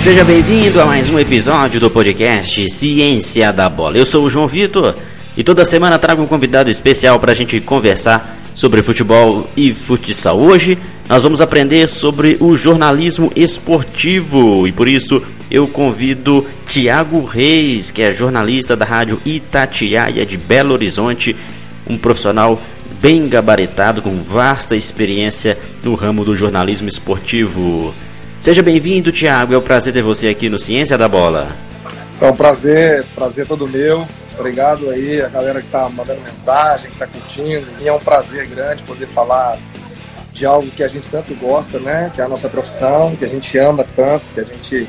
Seja bem-vindo a mais um episódio do podcast Ciência da Bola. Eu sou o João Vitor e toda semana trago um convidado especial para a gente conversar sobre futebol e futsal. Hoje nós vamos aprender sobre o jornalismo esportivo e por isso eu convido Tiago Reis, que é jornalista da rádio Itatiaia de Belo Horizonte, um profissional bem gabaritado com vasta experiência no ramo do jornalismo esportivo. Seja bem-vindo, Tiago. É um prazer ter você aqui no Ciência da Bola. É um prazer, prazer todo meu. Obrigado aí a galera que está mandando mensagem, que está curtindo. E é um prazer grande poder falar de algo que a gente tanto gosta, né? Que é a nossa profissão, que a gente ama tanto, que a gente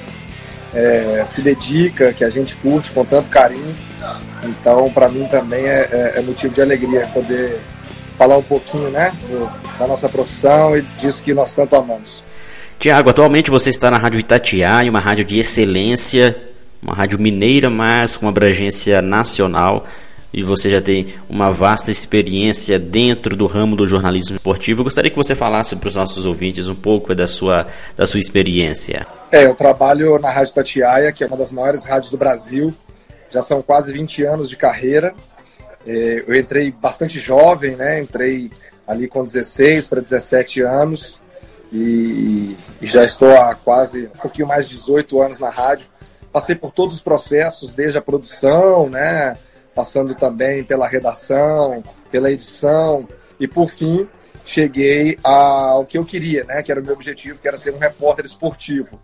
é, se dedica, que a gente curte com tanto carinho. Então, para mim também é, é, é, motivo de alegria poder falar um pouquinho, né? Do, da nossa profissão e disso que nós tanto amamos. Tiago, atualmente você está na Rádio Itatiaia, uma rádio de excelência, uma rádio mineira, mas com abrangência nacional. E você já tem uma vasta experiência dentro do ramo do jornalismo esportivo. Eu gostaria que você falasse para os nossos ouvintes um pouco da sua, da sua experiência. É, eu trabalho na Rádio Itatiaia, que é uma das maiores rádios do Brasil. Já são quase 20 anos de carreira. É, eu entrei bastante jovem, né? Entrei ali com 16 para 17 anos e, e, já estou há quase um pouquinho mais de 18 anos na rádio. Passei por todos os processos, desde a produção, né, passando também pela redação, pela edição e por fim cheguei ao que eu queria, né, que era o meu objetivo, que era ser um repórter esportivo.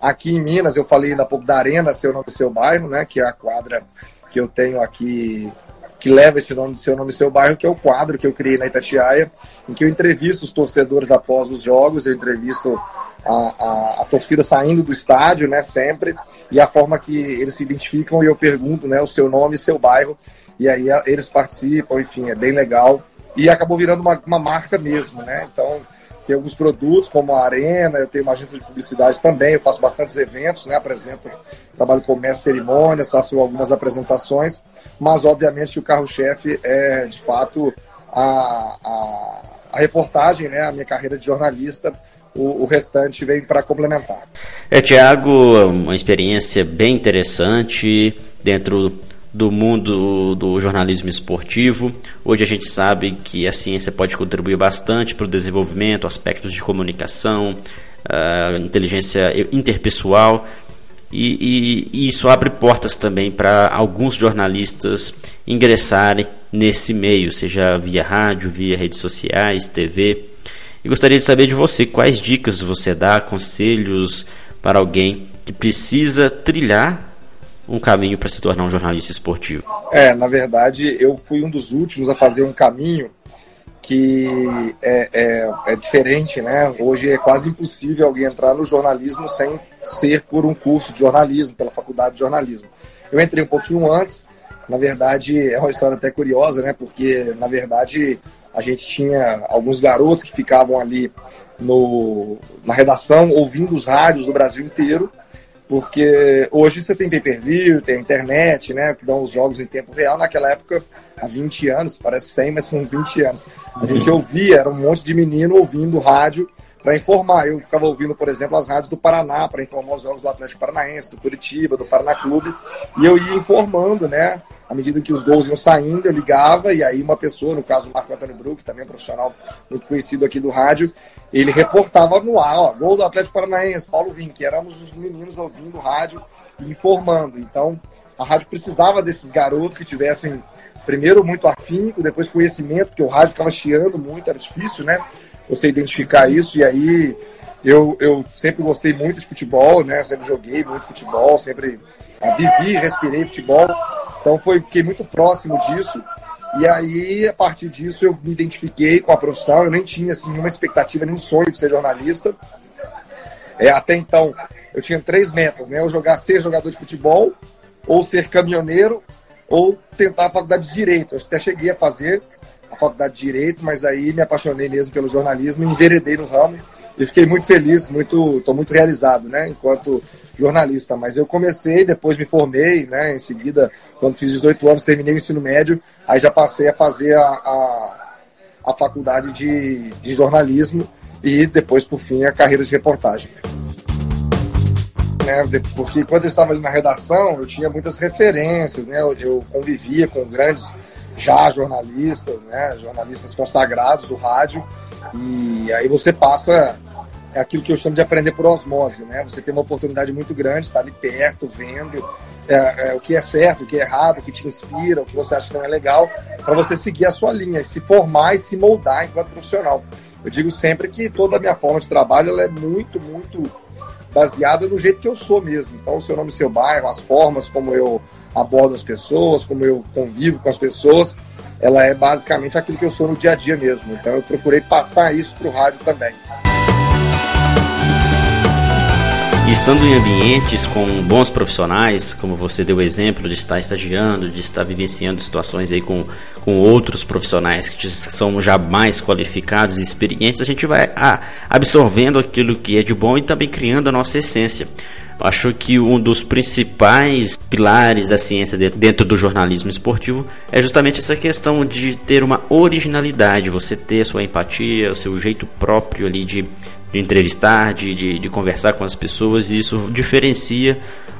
Aqui em Minas, eu falei há pouco da Arena, seu nome, seu bairro, né, que é a quadra que eu tenho aqui que leva esse nome, seu nome seu bairro, que é o quadro que eu criei na Itatiaia, em que eu entrevisto os torcedores após os jogos, eu entrevisto a, a, a, torcida saindo do estádio, né, sempre, e a forma que eles se identificam, e eu pergunto, né, o seu nome e seu bairro, e aí eles participam, enfim, é bem legal, e acabou virando uma, uma marca mesmo, né, então tem alguns produtos, como a Arena, eu tenho uma agência de publicidade também, eu faço bastantes eventos, né? apresento, trabalho com mestre cerimônias, faço algumas apresentações, mas obviamente o carro-chefe é, de fato, a, a, a, reportagem, né? a minha carreira de jornalista, o, o restante vem para complementar. É, Tiago, uma experiência bem interessante dentro do mundo do jornalismo esportivo. Hoje a gente sabe que a ciência pode contribuir bastante para o desenvolvimento, aspectos de comunicação, uh, inteligência interpessoal, e, e, e, isso abre portas também para alguns jornalistas ingressarem nesse meio, seja via rádio, via redes sociais, TV. E gostaria de saber de você quais dicas você dá, conselhos para alguém que precisa trilhar um caminho para se tornar um jornalista esportivo? É, na verdade, eu fui um dos últimos a fazer um caminho que é, é, é, diferente, né? Hoje é quase impossível alguém entrar no jornalismo sem ser por um curso de jornalismo, pela faculdade de jornalismo. Eu entrei um pouquinho antes, na verdade é uma história até curiosa, né? Porque na verdade a gente tinha alguns garotos que ficavam ali no, na redação ouvindo os rádios do Brasil inteiro porque hoje você tem pay-per-view, tem internet, né, que dão os jogos em tempo real. Naquela época, há 20 anos, parece 100, mas são 20 anos. A gente ouvia, era um monte de menino ouvindo rádio para informar. Eu ficava ouvindo, por exemplo, as rádios do Paraná para informar os jogos do Atlético Paranaense, do Curitiba, do Paraná Clube, e eu ia informando, né? À medida que os gols iam saindo, eu ligava, e aí uma pessoa, no caso o Marco Antônio Brook, também um profissional muito conhecido aqui do rádio, ele reportava no ar, ó, gol do Atlético Paranaense, Paulo Vink, éramos os meninos ouvindo rádio e informando. Então, a rádio precisava desses garotos que tivessem, primeiro, muito afinco, depois conhecimento, porque o rádio ficava chiando muito, era difícil, né? Você identificar isso, e aí eu, eu sempre gostei muito de futebol, né? Sempre joguei muito futebol, sempre vivi, respirei futebol. Então foi, fiquei muito próximo disso. E aí, a partir disso, eu me identifiquei com a profissão. Eu nem tinha assim, nenhuma expectativa, nenhum sonho de ser jornalista. É, até então, eu tinha três metas, né? Eu jogar, ser jogador de futebol, ou ser caminhoneiro, ou tentar a faculdade de Direito. Eu até cheguei a fazer a faculdade de Direito, mas aí me apaixonei mesmo pelo jornalismo enveredei no ramo. E fiquei muito feliz, muito, estou muito realizado, né? Enquanto jornalista, mas eu comecei, depois me formei, né? Em seguida, quando fiz 18 anos, terminei o ensino médio, aí já passei a fazer a, a, a faculdade de, de jornalismo e depois, por fim, a carreira de reportagem. né? Porque quando eu estava ali na redação, eu tinha muitas referências, né? Eu, eu convivia com grandes já jornalistas, né? Jornalistas consagrados do rádio. E aí você passa é aquilo que eu chamo de aprender por osmose, né? Você tem uma oportunidade muito grande, está ali perto, vendo é, é, o que é certo, o que é errado, o que te inspira, o que você acha que não é legal, para você seguir a sua linha, se formar e se moldar enquanto profissional. Eu digo sempre que toda a minha forma de trabalho ela é muito, muito baseada no jeito que eu sou mesmo. Então, o seu nome, seu bairro, as formas como eu abordo as pessoas, como eu convivo com as pessoas, ela é basicamente aquilo que eu sou no dia a dia mesmo. Então, eu procurei passar isso para o rádio também. Estando em ambientes com bons profissionais, como você deu o exemplo de estar estagiando, de estar vivenciando situações aí com, com outros profissionais que são já mais qualificados e experientes, a gente vai ah, absorvendo aquilo que é de bom e também criando a nossa essência. Acho que um dos principais pilares da ciência dentro do jornalismo esportivo é justamente essa questão de ter uma originalidade, você ter a sua empatia, o seu jeito próprio ali de de entrevistar, de, de, de, conversar com as pessoas, e isso diferencia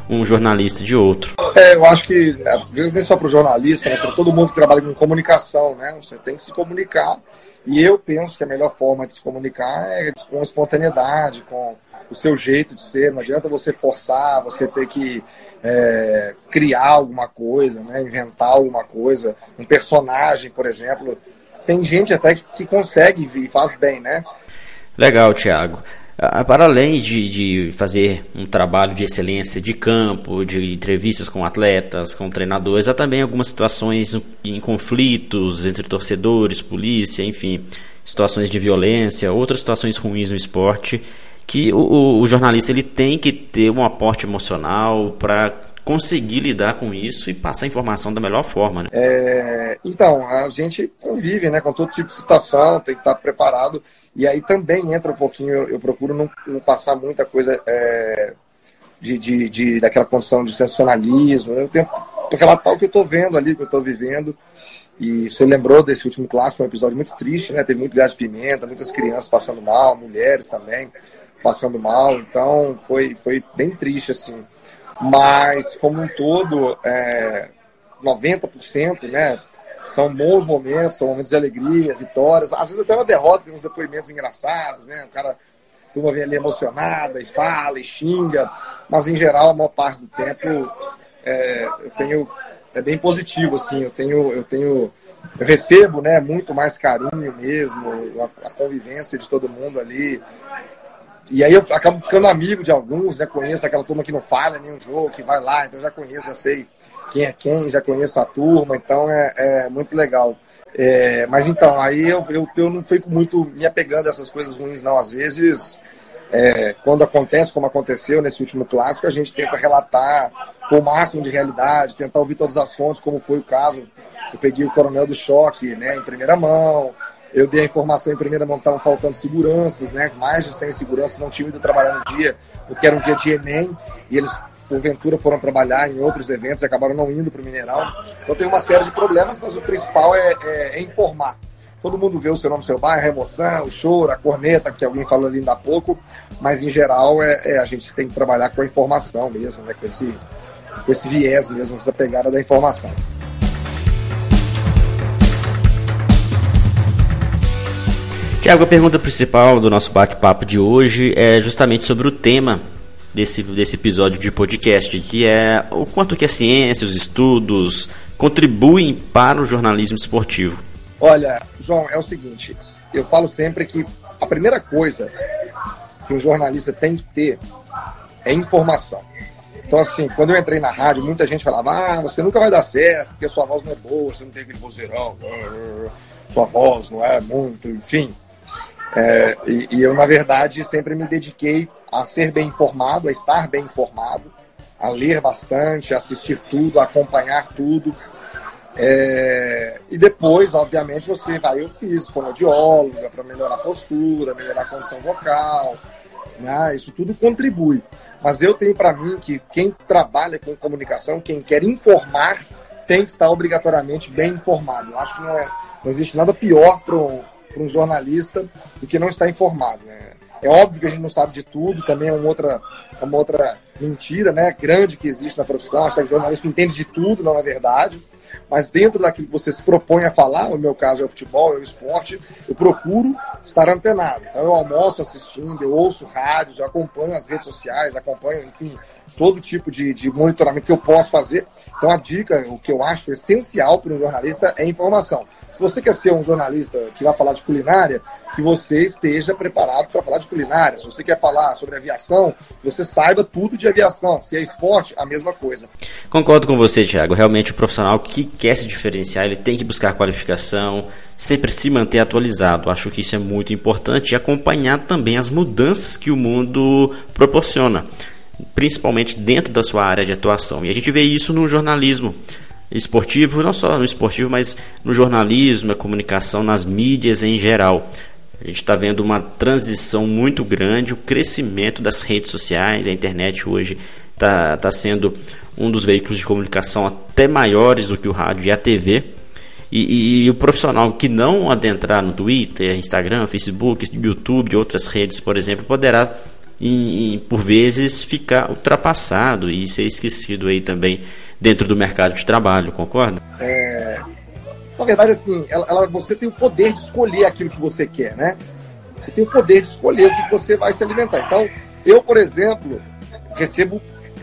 um jornalista de outro. É, eu acho que, às vezes, nem só para o jornalista, mas para todo mundo que trabalha com comunicação, né? Você tem que se comunicar. E eu penso que a melhor forma de se comunicar é com espontaneidade, com o seu jeito de ser. Não adianta você forçar, você ter que é, criar alguma coisa, né? inventar alguma coisa, um personagem, por exemplo. Tem gente até que, que consegue e faz bem, né? Legal, Thiago. Para além de, de, fazer um trabalho de excelência de campo, de entrevistas com atletas, com treinadores, há também algumas situações em conflitos entre torcedores, polícia, enfim, situações de violência, outras situações ruins no esporte, que o, o jornalista ele tem que ter um aporte emocional para conseguir lidar com isso e passar a informação da melhor forma. Né? É, então, a gente convive né, com todo tipo de situação, tem que estar preparado. E aí também entra um pouquinho, eu, eu procuro não, não, passar muita coisa é, de, de, de, daquela condição de sensacionalismo. Eu tento relatar o que eu estou vendo ali, o que eu estou vivendo. E você lembrou desse último clássico, um episódio muito triste, né? Teve muito gás de pimenta, muitas crianças passando mal, mulheres também passando mal. Então foi, foi bem triste, assim. Mas, como um todo, é, 90%, né? São bons momentos, são momentos de alegria, vitórias. Às vezes até uma derrota, tem uns depoimentos engraçados, né? O cara, a turma vem ali emocionada e fala e xinga. Mas, em geral, a maior parte do tempo, é, eu tenho... É bem positivo, assim. Eu tenho... Eu tenho eu recebo né, muito mais carinho mesmo, a, a, convivência de todo mundo ali. E aí eu acabo ficando amigo de alguns, já conheço aquela turma que não falha nenhum jogo, que vai lá, então já conheço, já sei quem é quem, já conheço a turma, então é, é muito legal. É, mas então, aí eu, eu, eu não fico muito me apegando a essas coisas ruins, não. Às vezes, é, quando acontece, como aconteceu nesse último clássico, a gente tenta relatar com o máximo de realidade, tentar ouvir todas as fontes, como foi o caso. Eu peguei o Coronel do Choque né, em primeira mão, eu dei a informação em primeira mão que estavam faltando seguranças, né? Mais de 100 seguranças não tinham ido trabalhar no dia, porque era um dia de Enem, e eles, porventura, foram trabalhar em outros eventos e acabaram não indo para o Mineirão. Então tem uma série de problemas, mas o principal é, é, é informar. Todo mundo vê o seu nome, seu bairro, a emoção, o choro, a corneta, que alguém falou ali ainda há pouco, mas em geral é, é, a gente tem que trabalhar com a informação mesmo, né? com, esse, com esse viés mesmo, essa pegada da informação. Tiago, a pergunta principal do nosso bate-papo de hoje é justamente sobre o tema desse, desse episódio de podcast, que é o quanto que a ciência, os estudos contribuem para o jornalismo esportivo. Olha, João, é o seguinte, eu falo sempre que a primeira coisa que um jornalista tem que ter é informação. Então, assim, quando eu entrei na rádio, muita gente falava: ah, você nunca vai dar certo, porque sua voz não é boa, você não tem aquele vozeirão, sua voz não é muito, enfim. É, e, e, eu, na verdade, sempre me dediquei a ser bem informado, a estar bem informado, a ler bastante, a assistir tudo, a acompanhar tudo. É, e depois, obviamente, você vai, eu fiz fonoaudióloga para melhorar a postura, melhorar a condição vocal, né? isso tudo contribui. Mas eu tenho para mim que quem trabalha com comunicação, quem quer informar, tem que estar obrigatoriamente bem informado. Eu acho que não, é, não existe nada pior para um para um jornalista do que não estar informado. Né? É óbvio que a gente não sabe de tudo, também é uma outra, uma outra mentira né, grande que existe na profissão. Acho que o jornalista entende de tudo, não é verdade. Mas dentro daquilo que você se propõe a falar, no meu caso é o futebol, é o esporte, eu procuro estar antenado. Então eu almoço assistindo, eu ouço rádios, eu acompanho as redes sociais, acompanho, enfim, todo tipo de, de monitoramento que eu posso fazer. Então a dica, o que eu acho essencial para um jornalista é informação. Se você quer ser um jornalista que vai falar de culinária, que você esteja preparado para falar de culinária. Se você quer falar sobre aviação, você saiba tudo de aviação. Se é esporte, a mesma coisa. Concordo com você, Thiago. Realmente o profissional que quer se diferenciar, ele tem que buscar qualificação, sempre se manter atualizado. Acho que isso é muito importante e acompanhar também as mudanças que o mundo proporciona principalmente dentro da sua área de atuação. E a gente vê isso no jornalismo esportivo, não só no esportivo, mas no jornalismo, na comunicação, nas mídias em geral. A gente está vendo uma transição muito grande, o crescimento das redes sociais, a internet hoje está tá sendo um dos veículos de comunicação até maiores do que o rádio e a TV. E, e, e, o profissional que não adentrar no Twitter, Instagram, Facebook, YouTube e outras redes, por exemplo, poderá e, e, por vezes ficar ultrapassado e ser esquecido aí também dentro do mercado de trabalho, concorda? É, na verdade, assim, ela, ela, você tem o poder de escolher aquilo que você quer, né? Você tem o poder de escolher o que você vai se alimentar. Então, eu, por exemplo, recebo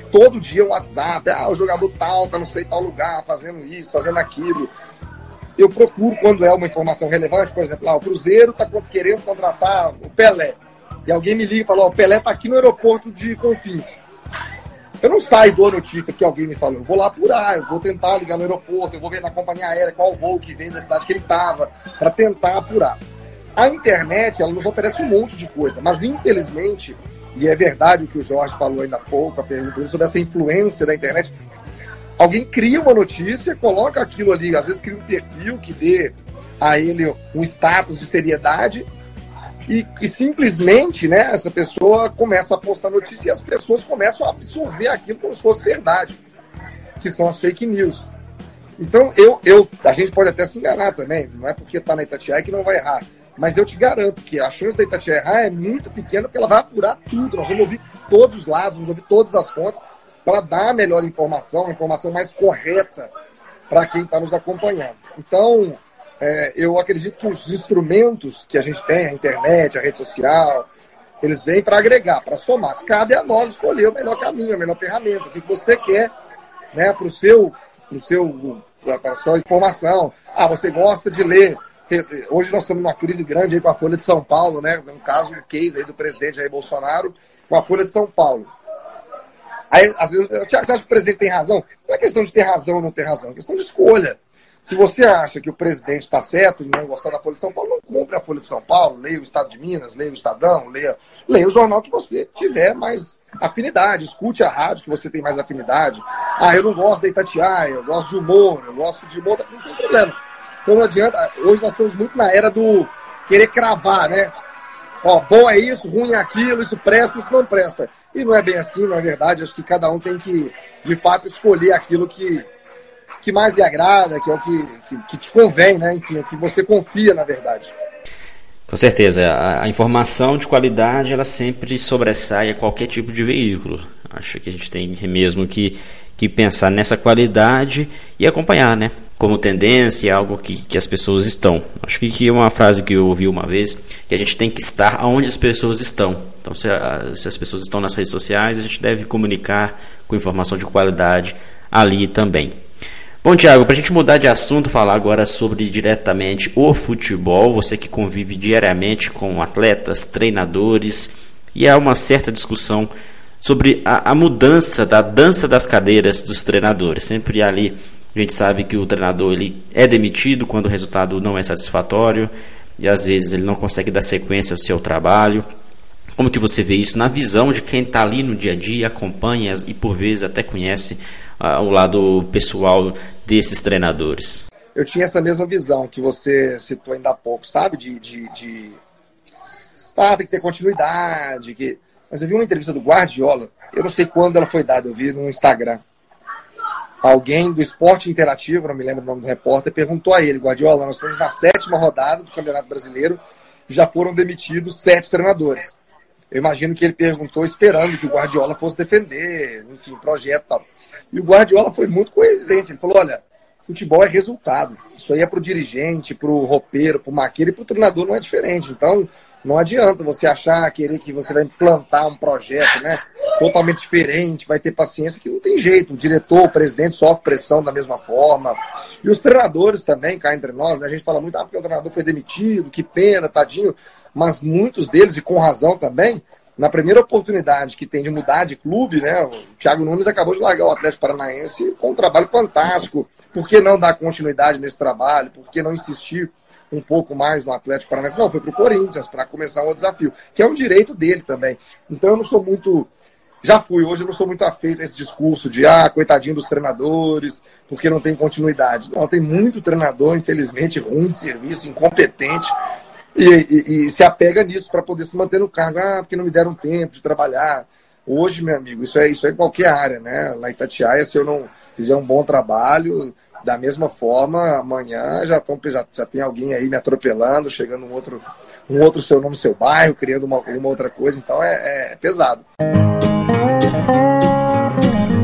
todo dia um WhatsApp, ah, o jogador tal tá não sei tal lugar, fazendo isso, fazendo aquilo. Eu procuro quando é uma informação relevante, por exemplo, ah, o Cruzeiro está querendo contratar o Pelé e alguém me liga e fala, ó, oh, o Pelé tá aqui no aeroporto de Confins. Eu não saio do notícia que alguém me falou, eu vou lá apurar, eu vou tentar ligar no aeroporto, eu vou ver na companhia aérea qual voo que vem da cidade que ele estava, para tentar apurar. A internet, ela nos oferece um monte de coisa, mas infelizmente, e é verdade o que o Jorge falou ainda há pouco, a pergunta sobre essa influência da internet, alguém cria uma notícia, coloca aquilo ali, às vezes cria um perfil que dê a ele um status de seriedade, e, e, simplesmente, né, essa pessoa começa a postar notícia e as pessoas começam a absorver aquilo como se fosse verdade, que são as fake news. Então, eu, eu, a gente pode até se enganar também, não é porque está na Itatiaia que não vai errar. Mas eu te garanto que a chance da Itatiaia errar é muito pequena, porque ela vai apurar tudo. Nós vamos ouvir todos os lados, vamos ouvir todas as fontes, para dar a melhor informação, a informação mais correta para quem está nos acompanhando. Então, é, eu acredito que os instrumentos que a gente tem, a internet, a rede social, eles vêm para agregar, para somar. Cabe a nós escolher o melhor caminho, a melhor ferramenta, o que você quer né, para o seu, pro seu, para sua informação. Ah, você gosta de ler. Hoje nós estamos numa crise grande aí com a Folha de São Paulo, né? Um caso, um case aí do presidente Jair Bolsonaro com a Folha de São Paulo. Aí, às vezes, você acha que o presidente tem razão? Não é questão de ter razão ou não ter razão, é questão de escolha. Se você acha que o presidente está certo de não gostar da Folha de São Paulo, não compre a Folha de São Paulo, leia o Estado de Minas, leia o Estadão, leia, leia o jornal que você tiver mais afinidade, escute a rádio que você tem mais afinidade. Ah, eu não gosto da Itatiaia, eu gosto de humor, eu gosto de humor, não tem problema. Então não adianta, hoje nós estamos muito na era do querer cravar, né? Ó, bom é isso, ruim é aquilo, isso presta, isso não presta. E não é bem assim, na é verdade, acho que cada um tem que, de fato, escolher aquilo que, que mais lhe agrada, que é o que, que, que te convém, né? Enfim, o que você confia, na verdade. Com certeza, a, a, informação de qualidade ela sempre sobressai a qualquer tipo de veículo. Acho que a gente tem mesmo que, que pensar nessa qualidade e acompanhar, né? Como tendência, algo que, que as pessoas estão. Acho que, que é uma frase que eu ouvi uma vez, que a gente tem que estar onde as pessoas estão. Então, se, a, se as pessoas estão nas redes sociais, a gente deve comunicar com informação de qualidade ali também. Bom, Tiago, para a gente mudar de assunto, falar agora sobre diretamente o futebol, você que convive diariamente com atletas, treinadores, e há uma certa discussão sobre a, a mudança da dança das cadeiras dos treinadores. Sempre ali a gente sabe que o treinador ele é demitido quando o resultado não é satisfatório e às vezes ele não consegue dar sequência ao seu trabalho. Como que você vê isso na visão de quem está ali no dia a dia, acompanha e por vezes até conhece o lado pessoal desses treinadores? Eu tinha essa mesma visão que você citou ainda há pouco, sabe? De, de, de... Ah, tem que ter continuidade. Que... Mas eu vi uma entrevista do Guardiola, eu não sei quando ela foi dada, eu vi no Instagram. Alguém do esporte interativo, não me lembro o nome do repórter, perguntou a ele, Guardiola, nós estamos na sétima rodada do Campeonato Brasileiro, já foram demitidos sete treinadores. Eu imagino que ele perguntou esperando que o Guardiola fosse defender, enfim, projeto e tal. E o Guardiola foi muito coerente. Ele falou: olha, futebol é resultado. Isso aí é pro dirigente, pro roupeiro, pro maqueiro e pro treinador não é diferente. Então, não adianta você achar, querer que você vai implantar um projeto, né? Totalmente diferente, vai ter paciência, que não tem jeito. O diretor, o presidente sofre pressão da mesma forma. E os treinadores também, cá entre nós, né? A gente fala muito, ah, porque o treinador foi demitido, que pena, tadinho. Mas muitos deles, e com razão também, na primeira oportunidade que tem de mudar de clube, né? O Thiago Nunes acabou de largar o Atlético Paranaense com um trabalho fantástico. Por que não dar continuidade nesse trabalho? Por que não insistir um pouco mais no Atlético Paranaense. Não, foi para o Corinthians para começar um desafio, que é um direito dele também. Então eu não sou muito. Já fui, hoje eu não sou muito afeito a esse discurso de, ah, coitadinho dos treinadores, porque não tem continuidade. Não, tem muito treinador, infelizmente, ruim de serviço, incompetente, e, e, e se apega nisso para poder se manter no cargo, ah, porque não me deram tempo de trabalhar. Hoje, meu amigo, isso é, isso é em qualquer área, né? Lá em Itatiaia, se eu não fizer um bom trabalho, da mesma forma, amanhã já, tão, já, já tem alguém aí me atropelando, chegando um outro, um outro seu nome, seu bairro, criando uma, uma outra coisa, então é, é pesado.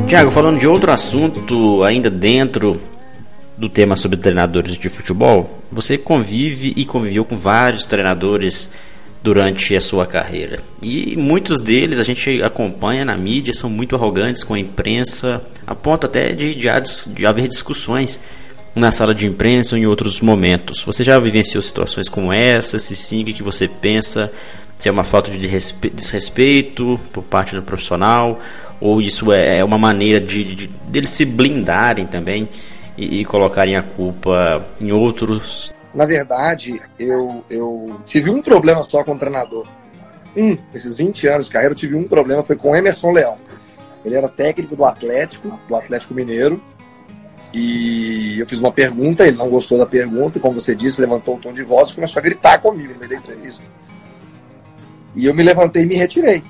Tiago, falando de outro assunto, ainda dentro do tema sobre treinadores de futebol, você convive e conviveu com vários treinadores durante a sua carreira. E muitos deles a gente acompanha na mídia, são muito arrogantes com a imprensa, a ponto até de, de, de haver discussões na sala de imprensa ou em outros momentos. Você já vivenciou situações como essa? Se sim, o que você pensa? Se é uma falta de desrespeito por parte do profissional? Ou isso é, é uma maneira de, de deles se blindarem também e, e colocarem a culpa em outros na verdade, eu, eu tive um problema só com o treinador. Um, esses 20 anos de carreira, eu tive um problema, foi com o Emerson Leão. Ele era técnico do Atlético, do Atlético Mineiro. E eu fiz uma pergunta, ele não gostou da pergunta, e como você disse, levantou um tom de voz e começou a gritar comigo no meio da entrevista. E eu me levantei e me retirei.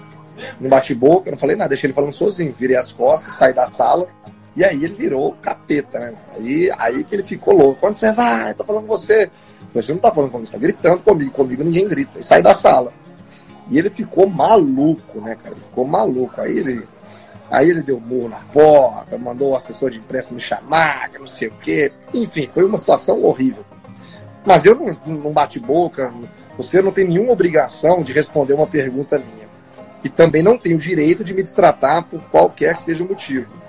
Não bati boca, não falei nada, deixei ele falando sozinho. Virei as costas, saí da sala e aí ele virou capeta, né? Aí, aí que ele ficou louco. Quando você vai, tá falando com você. Você não tá falando comigo, você tá gritando comigo. Comigo ninguém grita. E sai da sala. E ele ficou maluco, né, cara? Ele ficou maluco. Aí ele, aí ele deu murro na porta, mandou o assessor de imprensa me chamar, que não sei o quê. Enfim, foi uma situação horrível. Mas eu não, não bati boca. Você não tem nenhuma obrigação de responder uma pergunta minha. E também não tem o direito de me destratar por qualquer que seja o motivo.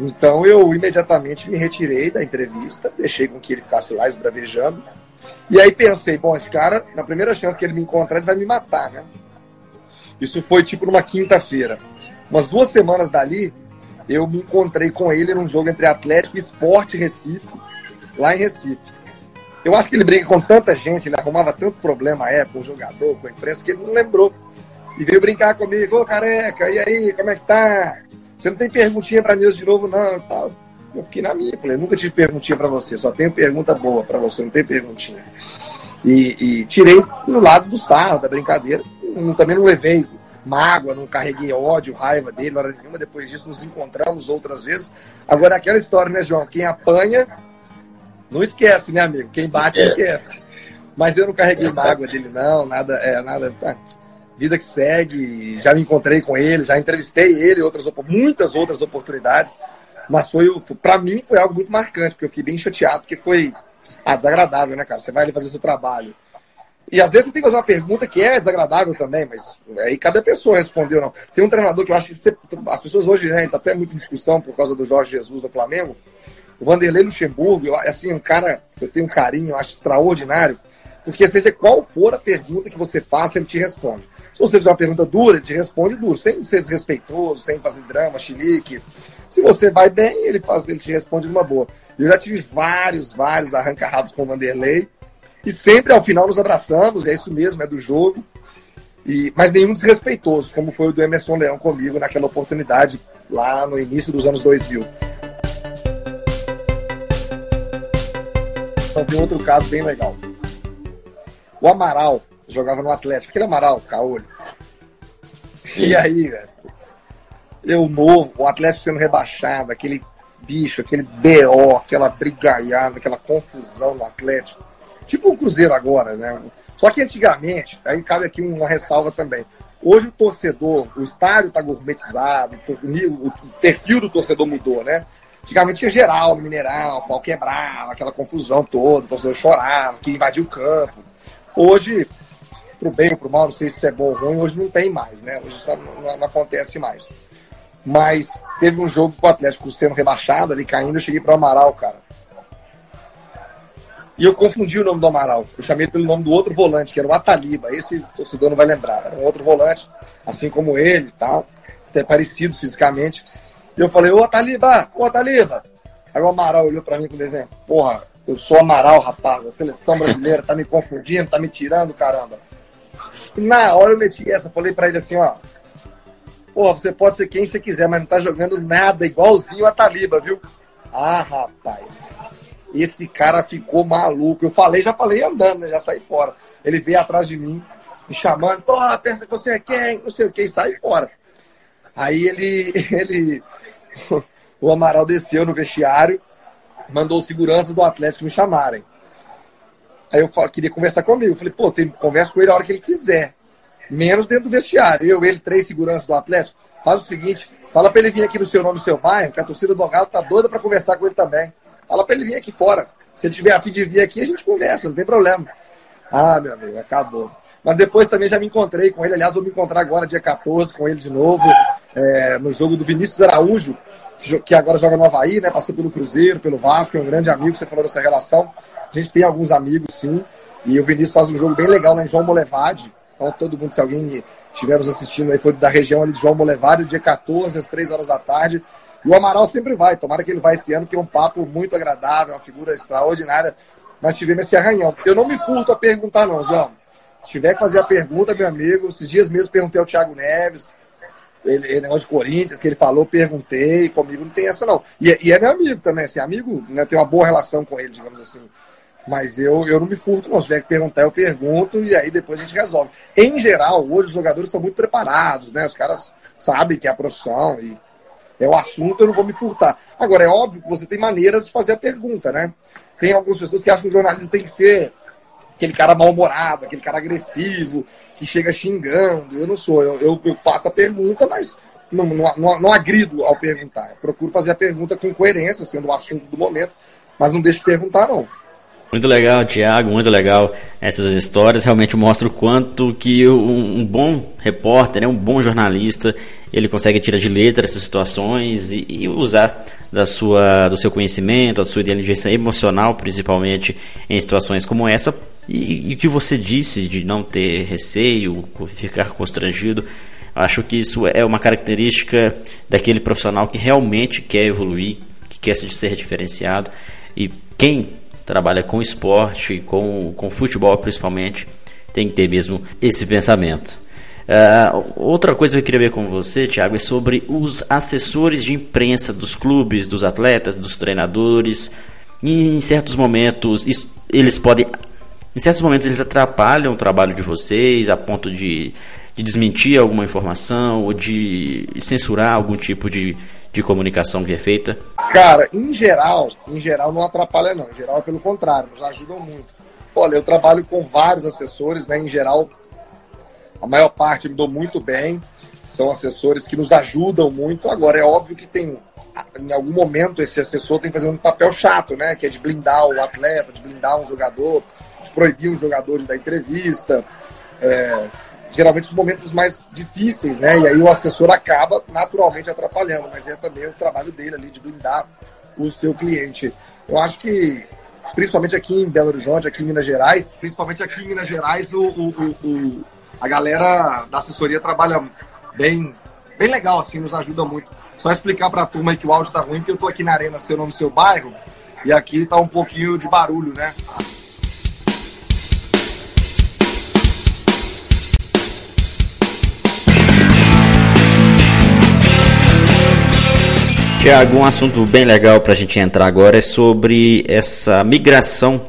Então eu imediatamente me retirei da entrevista, deixei com que ele ficasse lá esbravejando. E aí pensei, bom, esse cara, na primeira chance que ele me encontrar, ele vai me matar, né? Isso foi tipo numa quinta-feira. Umas duas semanas dali, eu me encontrei com ele num jogo entre Atlético e Esporte Recife, lá em Recife. Eu acho que ele briga com tanta gente, ele arrumava tanto problema à época, com o jogador, com a imprensa, que ele não lembrou. E veio brincar comigo, ô careca, e aí, como é que tá? Você não tem perguntinha para mim de novo, não, tal. Eu fiquei na minha, falei, nunca tive perguntinha para você, só tenho pergunta boa para você, não tem perguntinha. E, e, tirei no lado do sarro, da brincadeira. Não, também não levei mágoa, não carreguei ódio, raiva dele, hora nenhuma. Depois disso, nos encontramos outras vezes. Agora, aquela história, né, João? Quem apanha, não esquece, né, amigo? Quem bate, é. esquece. Mas eu não carreguei mágoa dele, não, nada, é, nada. Vida que segue, já me encontrei com ele, já entrevistei ele, outras, muitas outras oportunidades, mas foi, para mim foi algo muito marcante, porque eu fiquei bem chateado, porque foi ah, desagradável, né, cara? Você vai ali fazer seu trabalho. E às vezes você tem que fazer uma pergunta que é desagradável também, mas aí cada pessoa respondeu, não. Tem um treinador que eu acho que você, as pessoas hoje, né, tá até muito em discussão por causa do Jorge Jesus do Flamengo, o Vanderlei Luxemburgo, eu, assim, um cara, eu tenho um carinho, eu acho extraordinário, porque seja qual for a pergunta que você faça, ele te responde. Se você fizer uma pergunta dura, ele te responde duro, sem ser desrespeitoso, sem fazer drama, chilique. Se você vai bem, ele, faz, ele te responde de uma boa. Eu já tive vários, vários arranca-rabos com o Vanderlei. E sempre ao final nos abraçamos, é isso mesmo, é do jogo. E, mas nenhum desrespeitoso, como foi o do Emerson Leão comigo naquela oportunidade lá no início dos anos 2000. Então tem outro caso bem legal. O Amaral, jogava no Atlético, aquele Amaral, Caolho. E aí, velho, eu novo, o Atlético sendo rebaixado, aquele bicho, aquele BO, aquela brigaiada, aquela confusão no Atlético. Tipo o Cruzeiro agora, né? Só que antigamente, aí cabe aqui uma ressalva também. Hoje o torcedor, o estádio está gourmetizado, o perfil do torcedor mudou, né? Antigamente tinha geral no Mineirão, pau quebrava, aquela confusão toda, o torcedor chorava, que invadiu o campo. Hoje, pro bem ou pro mal, não sei se isso é bom ou ruim, hoje não tem mais, né? Hoje isso não, não acontece mais. Mas teve um jogo com o Atlético sendo rebaixado ali, caindo, eu cheguei pro Amaral, cara. E eu confundi o nome do Amaral. Eu chamei pelo nome do outro volante, que era o Ataliba. Esse torcedor não vai lembrar. Era um outro volante, assim como ele e tal. Até parecido fisicamente. E eu falei, ô Ataliba, ô Ataliba. Aí o Amaral olhou pra mim com desenho. Porra, eu sou Amaral, rapaz. A seleção brasileira tá me confundindo, tá me tirando, caramba. Na hora eu meti essa. Falei pra ele assim, ó. Porra, você pode ser quem você quiser, mas não tá jogando nada igualzinho a Taliba, viu? Ah, rapaz. Esse cara ficou maluco. Eu falei, já falei andando, né? Já saí fora. Ele veio atrás de mim, me chamando, porra, pensa que você é quem? Não sei o que, sai fora. Aí ele, ele, o Amaral desceu no vestiário, mandou os seguranças do Atlético me chamarem. Aí eu queria conversar comigo. Eu falei, pô, tem, conversa com ele a hora que ele quiser. Menos dentro do vestiário. Eu, ele, três seguranças do Atlético. Faz o seguinte, fala pra ele vir aqui no seu nome, no seu bairro, que a torcida do Galo tá doida pra conversar com ele também. Fala pra ele vir aqui fora. Se ele tiver a fim de vir aqui, a gente conversa, não tem problema. Ah, meu amigo, acabou. Mas depois também já me encontrei com ele. Aliás, vou me encontrar agora, dia 14, com ele de novo, é, no jogo do Vinícius Araújo, que agora joga no Havaí, né? Passou pelo Cruzeiro, pelo Vasco, é um grande amigo. Você falou dessa relação. A gente tem alguns amigos, sim. E o Vinícius faz um jogo bem legal lá em João Molevade. Então, todo mundo, se alguém estiver nos assistindo aí, for da região ali de João Molevade, dia 14, às 3 horas da tarde. E o Amaral sempre vai, tomara que ele vá esse ano, que é um papo muito agradável, uma figura extraordinária. Mas tivemos esse arranhão. Eu não me furto a perguntar, não, João. Se tiver que fazer a pergunta, meu amigo, esses dias mesmo perguntei ao Thiago Neves, ele, ele negócio de Corinthians, que ele falou, perguntei, comigo não tem essa não. E, e é meu amigo também, assim, amigo, né, tem uma boa relação com ele, digamos assim. Mas eu, eu não me furto, não. Se tiver que perguntar, eu pergunto e aí depois a gente resolve. Em geral, hoje os jogadores são muito preparados, né? Os caras sabem que é a profissão e é o assunto, eu não vou me furtar. Agora, é óbvio que você tem maneiras de fazer a pergunta, né? Tem algumas pessoas que acham que o jornalista tem que ser aquele cara mal-humorado, aquele cara agressivo, que chega xingando. Eu não sou, eu, eu, eu faço a pergunta, mas não, não, não, não, agrido ao perguntar. Eu procuro fazer a pergunta com coerência, sendo o assunto do momento, mas não deixo de perguntar, não. Muito legal, Tiago, muito legal essas histórias. Realmente mostra o quanto que um, um, bom repórter, né, um bom jornalista, ele consegue tirar de letra essas situações e, e, usar da sua, do seu conhecimento, da sua inteligência emocional, principalmente em situações como essa. E, o que você disse de não ter receio, ficar constrangido, acho que isso é uma característica daquele profissional que realmente quer evoluir, que quer ser diferenciado. E quem trabalha com esporte, com, com futebol principalmente, tem que ter mesmo esse pensamento. Uh, outra coisa que eu queria ver com você, Thiago, é sobre os assessores de imprensa dos clubes, dos atletas, dos treinadores. Em certos momentos, isso, eles podem. Em certos momentos, eles atrapalham o trabalho de vocês a ponto de, de desmentir alguma informação ou de censurar algum tipo de, de comunicação que é feita? Cara, em geral, em geral não atrapalha não. Em geral pelo contrário, nos ajudam muito. Olha, eu trabalho com vários assessores, né? Em geral, a maior parte me dou muito bem. São assessores que nos ajudam muito. Agora, é óbvio que tem, em algum momento, esse assessor tem que fazer um papel chato, né? Que é de blindar o atleta, de blindar um jogador, de proibir os jogadores da entrevista. É, geralmente os momentos mais difíceis, né? E aí o assessor acaba naturalmente atrapalhando, mas é também o trabalho dele ali de blindar o seu cliente. Eu acho que, principalmente aqui em Belo Horizonte, aqui em Minas Gerais, principalmente aqui em Minas Gerais, o, o, o a galera da assessoria trabalha bem, bem legal, assim, nos ajuda muito. Só explicar para a turma que o áudio tá ruim, porque eu tô aqui na Arena, seu nome, seu bairro, e aqui tá um pouquinho de barulho, né? Tiago, um assunto bem legal para a gente entrar agora é sobre essa migração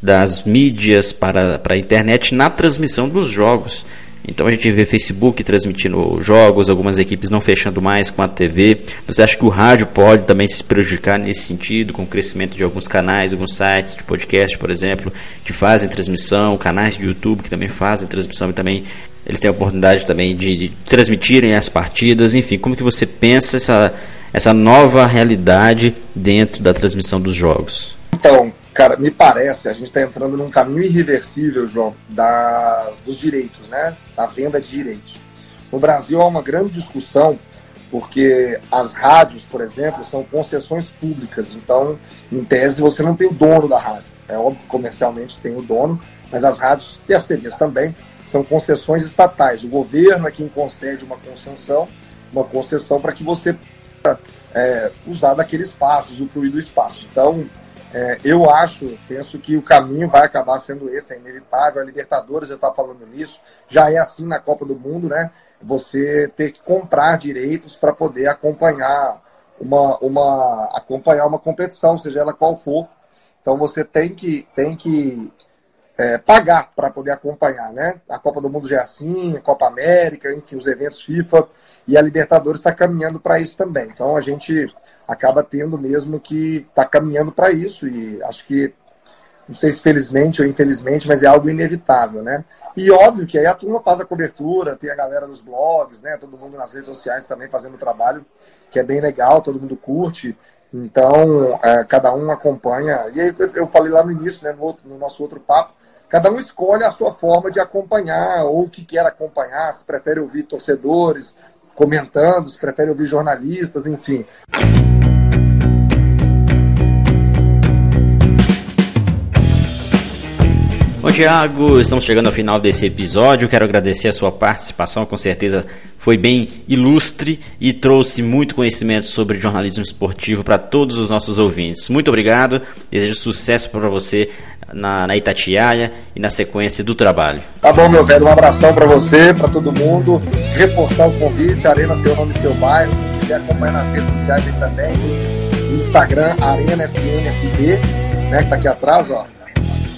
das mídias para, para a internet na transmissão dos jogos. Então a gente vê Facebook transmitindo jogos, algumas equipes não fechando mais com a TV. Você acha que o rádio pode também se prejudicar nesse sentido, com o crescimento de alguns canais, alguns sites de podcast, por exemplo, que fazem transmissão, canais de YouTube que também fazem transmissão e também eles têm a oportunidade também de, de transmitirem as partidas, enfim, como que você pensa essa, essa nova realidade dentro da transmissão dos jogos? Então, Cara, me parece, a gente está entrando num caminho irreversível, João, das, dos direitos, né? Da venda de direitos. No Brasil há uma grande discussão, porque as rádios, por exemplo, são concessões públicas. Então, em tese, você não tem o dono da rádio. É óbvio que comercialmente tem o dono, mas as rádios e as TVs também são concessões estatais. O governo é quem concede uma concessão, uma concessão para que você é, usar daquele espaço, usufruir do espaço. Então, é, eu acho, penso que o caminho vai acabar sendo esse, é inevitável. A Libertadores já está falando nisso, já é assim na Copa do Mundo, né? Você ter que comprar direitos para poder acompanhar uma, uma, acompanhar uma competição, seja ela qual for. Então você tem que, tem que é, pagar para poder acompanhar, né? A Copa do Mundo já é assim, a Copa América, enfim, os eventos FIFA e a Libertadores está caminhando para isso também. Então a gente acaba tendo mesmo que está caminhando para isso e acho que não sei se felizmente ou infelizmente, mas é algo inevitável, né? E óbvio que aí a turma faz a cobertura, tem a galera nos blogs, né? Todo mundo nas redes sociais também fazendo trabalho que é bem legal, todo mundo curte. Então, é, cada um acompanha. E aí eu falei lá no início, né, no, outro, no nosso outro papo, cada um escolhe a sua forma de acompanhar, ou o que quer acompanhar, se prefere ouvir torcedores comentando, se prefere ouvir jornalistas, enfim. Bom, Tiago, estamos chegando ao final desse episódio. Quero agradecer a sua participação, com certeza foi bem ilustre e trouxe muito conhecimento sobre jornalismo esportivo para todos os nossos ouvintes. Muito obrigado, desejo sucesso para você na, na Itatiaia e na sequência do trabalho. Tá bom, meu velho, um abração para você, para todo mundo. Reforçar o convite, Arena Seu Nome Seu Bairro. Quem quiser acompanhar nas redes sociais aí também, no Instagram, Arena SNSB, né, que tá aqui atrás, ó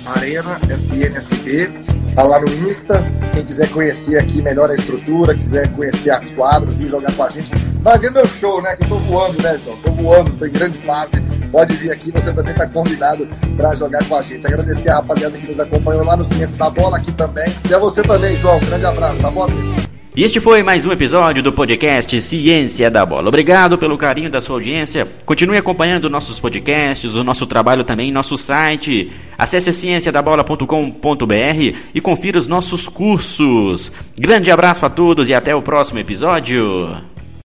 Arena SNSB. Tá lá no Insta. Quem quiser conhecer aqui melhor a estrutura, quiser conhecer as quadras e jogar com a gente, vai ver meu show, né? Que eu tô voando, né, João? Tô voando, tô em grande fase. Pode vir aqui, você também tá convidado para jogar com a gente. Agradecer a rapaziada que nos acompanhou lá no Ciência da Bola aqui também. E a você também, João. grande abraço, tá bom, amigo? E este foi mais um episódio do podcast Ciência da Bola. Obrigado pelo carinho da sua audiência. Continue acompanhando nossos podcasts, o nosso trabalho também nosso site. Acesse cienciadabola.com.br e confira os nossos cursos. Grande abraço a todos e até o próximo episódio.